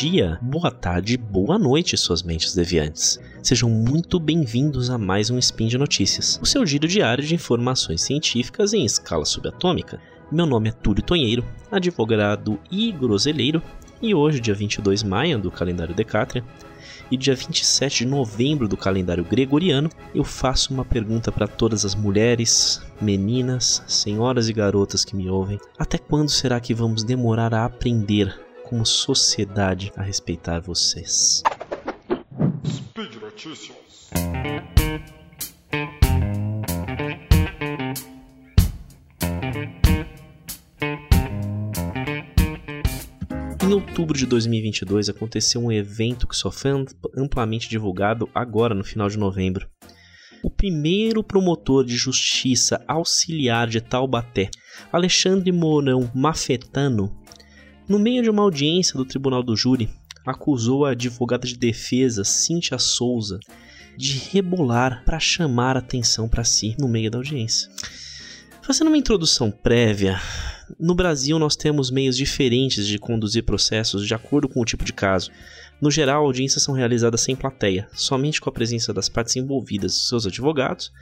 dia, boa tarde, boa noite, suas mentes deviantes. Sejam muito bem-vindos a mais um Spin de Notícias, o seu giro diário de informações científicas em escala subatômica. Meu nome é Túlio Tonheiro, advogado e groseleiro, e hoje, dia 22 de maio do calendário Decátria, e dia 27 de novembro do calendário gregoriano, eu faço uma pergunta para todas as mulheres, meninas, senhoras e garotas que me ouvem: até quando será que vamos demorar a aprender como sociedade a respeitar vocês? Speed Notícias. Em outubro de 2022 aconteceu um evento que só foi amplamente divulgado agora no final de novembro. O primeiro promotor de justiça auxiliar de Taubaté, Alexandre Mourão Mafetano, no meio de uma audiência do Tribunal do Júri, acusou a advogada de defesa Cíntia Souza de rebolar para chamar atenção para si no meio da audiência. Fazendo uma introdução prévia, no Brasil, nós temos meios diferentes de conduzir processos de acordo com o tipo de caso. No geral, audiências são realizadas sem plateia, somente com a presença das partes envolvidas, seus advogados,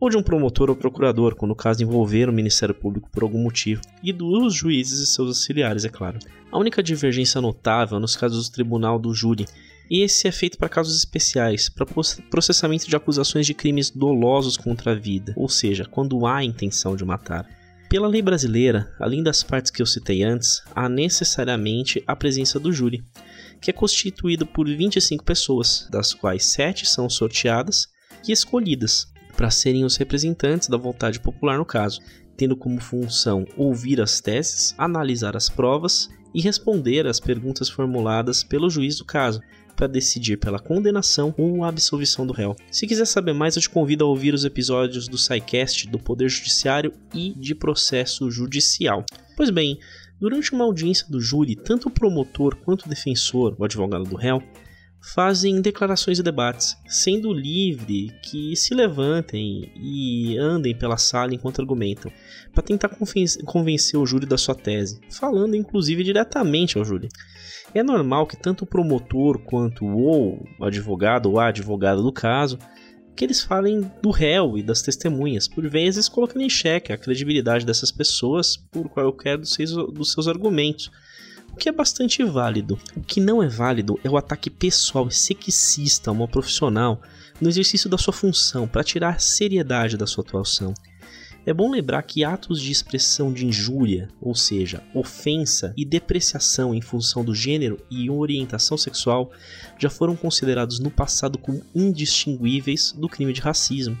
ou de um promotor ou procurador, quando o caso envolver o Ministério Público por algum motivo, e dos juízes e seus auxiliares, é claro. A única divergência notável é nos casos do tribunal do júri. Esse é feito para casos especiais, para processamento de acusações de crimes dolosos contra a vida, ou seja, quando há intenção de matar. Pela lei brasileira, além das partes que eu citei antes, há necessariamente a presença do júri, que é constituído por 25 pessoas, das quais 7 são sorteadas e escolhidas para serem os representantes da vontade popular no caso, tendo como função ouvir as teses, analisar as provas e responder às perguntas formuladas pelo juiz do caso, para decidir pela condenação ou absolvição do réu. Se quiser saber mais, eu te convido a ouvir os episódios do SciCast do Poder Judiciário e de Processo Judicial. Pois bem, durante uma audiência do júri, tanto o promotor quanto o defensor, o advogado do réu, fazem declarações e debates, sendo livre que se levantem e andem pela sala enquanto argumentam, para tentar convencer o júri da sua tese, falando inclusive diretamente ao júri. É normal que tanto o promotor quanto o advogado ou a advogada do caso que eles falem do réu e das testemunhas, por vezes colocando em xeque a credibilidade dessas pessoas por qualquer dos seus, dos seus argumentos, que é bastante válido. O que não é válido é o ataque pessoal e sexista a uma profissional no exercício da sua função para tirar a seriedade da sua atuação. É bom lembrar que atos de expressão de injúria, ou seja, ofensa e depreciação em função do gênero e orientação sexual, já foram considerados no passado como indistinguíveis do crime de racismo.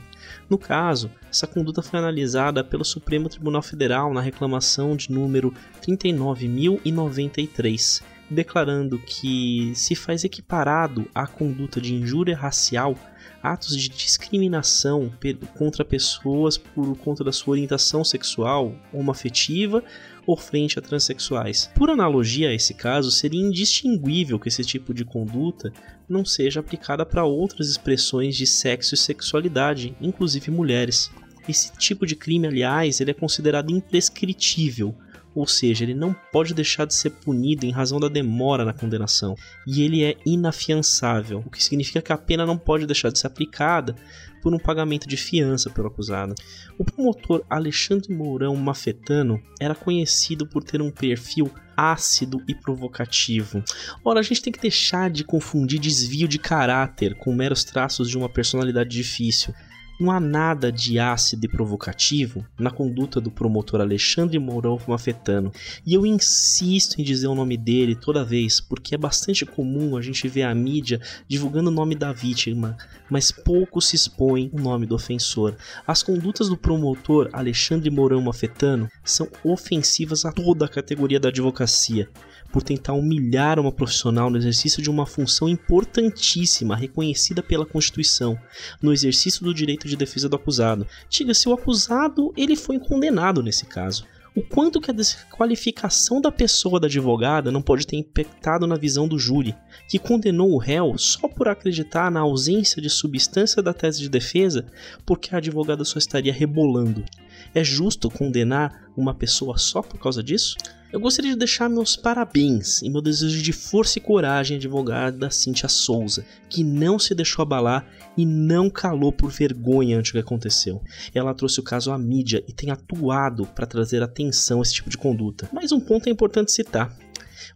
No caso, essa conduta foi analisada pelo Supremo Tribunal Federal na reclamação de número 39.093, declarando que se faz equiparado à conduta de injúria racial atos de discriminação contra pessoas por conta da sua orientação sexual, homoafetiva ou frente a transexuais. Por analogia a esse caso, seria indistinguível que esse tipo de conduta não seja aplicada para outras expressões de sexo e sexualidade, inclusive mulheres. Esse tipo de crime, aliás, ele é considerado imprescritível, ou seja, ele não pode deixar de ser punido em razão da demora na condenação, e ele é inafiançável, o que significa que a pena não pode deixar de ser aplicada por um pagamento de fiança pelo acusado. O promotor Alexandre Mourão Mafetano era conhecido por ter um perfil ácido e provocativo. Ora, a gente tem que deixar de confundir desvio de caráter com meros traços de uma personalidade difícil. Não há nada de ácido e provocativo na conduta do promotor Alexandre Mourão Mafetano, e eu insisto em dizer o nome dele toda vez, porque é bastante comum a gente ver a mídia divulgando o nome da vítima, mas pouco se expõe o nome do ofensor. As condutas do promotor Alexandre Mourão Mafetano são ofensivas a toda a categoria da advocacia por tentar humilhar uma profissional no exercício de uma função importantíssima reconhecida pela Constituição, no exercício do direito de defesa do acusado. Diga-se, o acusado ele foi condenado nesse caso. O quanto que a desqualificação da pessoa da advogada não pode ter impactado na visão do júri, que condenou o réu só por acreditar na ausência de substância da tese de defesa, porque a advogada só estaria rebolando. É justo condenar uma pessoa só por causa disso? Eu gostaria de deixar meus parabéns e meu desejo de força e coragem à advogada Cíntia Souza, que não se deixou abalar e não calou por vergonha ante o que aconteceu. Ela trouxe o caso à mídia e tem atuado para trazer atenção a esse tipo de conduta. Mas um ponto é importante citar.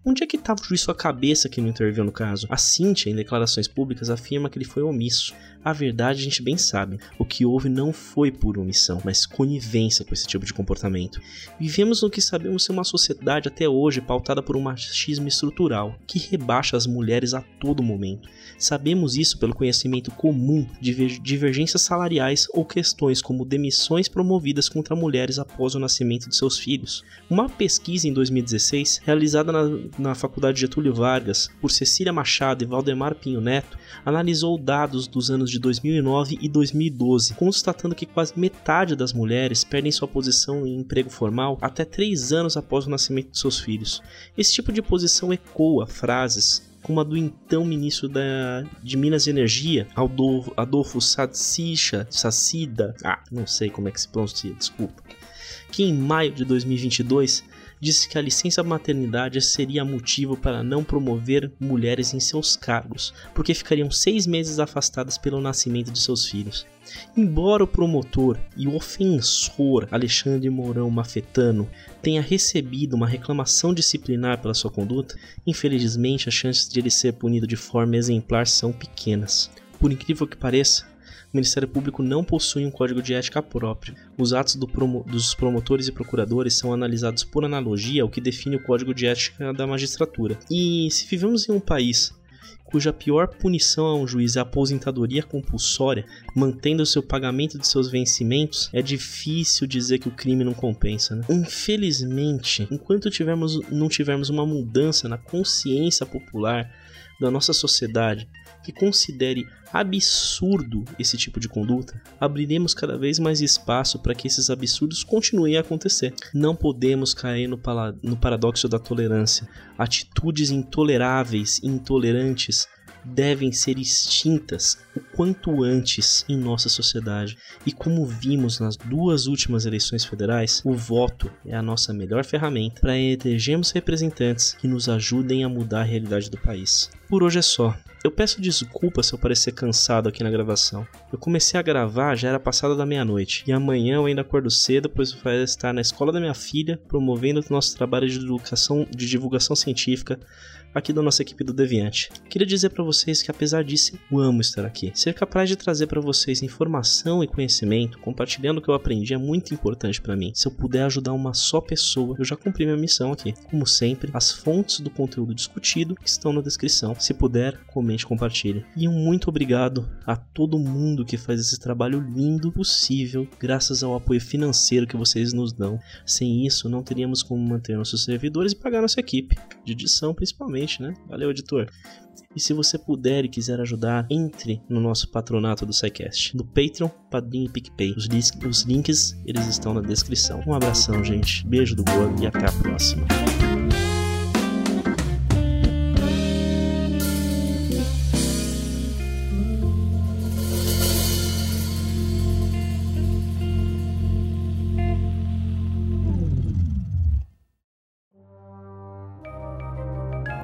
Onde é que estava o juiz sua cabeça que não interviu no caso? A Cíntia, em declarações públicas, afirma que ele foi omisso. A verdade a gente bem sabe. O que houve não foi por omissão, mas conivência com esse tipo de comportamento. Vivemos no que sabemos ser uma sociedade até hoje pautada por um machismo estrutural, que rebaixa as mulheres a todo momento. Sabemos isso pelo conhecimento comum de divergências salariais ou questões como demissões promovidas contra mulheres após o nascimento de seus filhos. Uma pesquisa em 2016, realizada na, na Faculdade Getúlio Vargas por Cecília Machado e Valdemar Pinho Neto, analisou dados dos anos de 2009 e 2012, constatando que quase metade das mulheres perdem sua posição em emprego formal até três anos após o nascimento de seus filhos. Esse tipo de posição ecoa frases como a do então ministro da, de Minas e Energia, Adolfo, Adolfo Sassida, ah, não sei como é que se pronuncia, desculpa, que em maio de 2022 disse que a licença maternidade seria motivo para não promover mulheres em seus cargos, porque ficariam seis meses afastadas pelo nascimento de seus filhos. Embora o promotor e o ofensor Alexandre Mourão Mafetano tenha recebido uma reclamação disciplinar pela sua conduta, infelizmente as chances de ele ser punido de forma exemplar são pequenas. Por incrível que pareça, o Ministério Público não possui um código de ética próprio. Os atos do promo dos promotores e procuradores são analisados por analogia ao que define o código de ética da magistratura. E se vivemos em um país cuja pior punição a um juiz é a aposentadoria compulsória, mantendo o seu pagamento de seus vencimentos, é difícil dizer que o crime não compensa. Né? Infelizmente, enquanto tivermos, não tivermos uma mudança na consciência popular da nossa sociedade que considere absurdo esse tipo de conduta, abriremos cada vez mais espaço para que esses absurdos continuem a acontecer. Não podemos cair no, no paradoxo da tolerância. Atitudes intoleráveis e intolerantes devem ser extintas o quanto antes em nossa sociedade. E como vimos nas duas últimas eleições federais, o voto é a nossa melhor ferramenta para elegermos representantes que nos ajudem a mudar a realidade do país. Por hoje é só. Eu peço desculpas se eu parecer cansado aqui na gravação. Eu comecei a gravar já era passada da meia-noite, e amanhã eu ainda acordo cedo, pois vou estar na escola da minha filha, promovendo o nosso trabalho de divulgação, de divulgação científica aqui da nossa equipe do Deviante. Queria dizer para vocês que apesar disso, eu amo estar aqui. Ser capaz de trazer para vocês informação e conhecimento, compartilhando o que eu aprendi é muito importante para mim. Se eu puder ajudar uma só pessoa, eu já cumpri minha missão aqui. Como sempre, as fontes do conteúdo discutido estão na descrição. Se puder, comente, compartilhe. E um muito obrigado a todo mundo que faz esse trabalho lindo possível, graças ao apoio financeiro que vocês nos dão. Sem isso, não teríamos como manter nossos servidores e pagar nossa equipe, de edição principalmente né? Valeu, editor. E se você puder e quiser ajudar, entre no nosso patronato do SciCast, no Patreon, Padrinho e PicPay. Os, os links, eles estão na descrição. Um abração, gente. Beijo do gordo e até a próxima.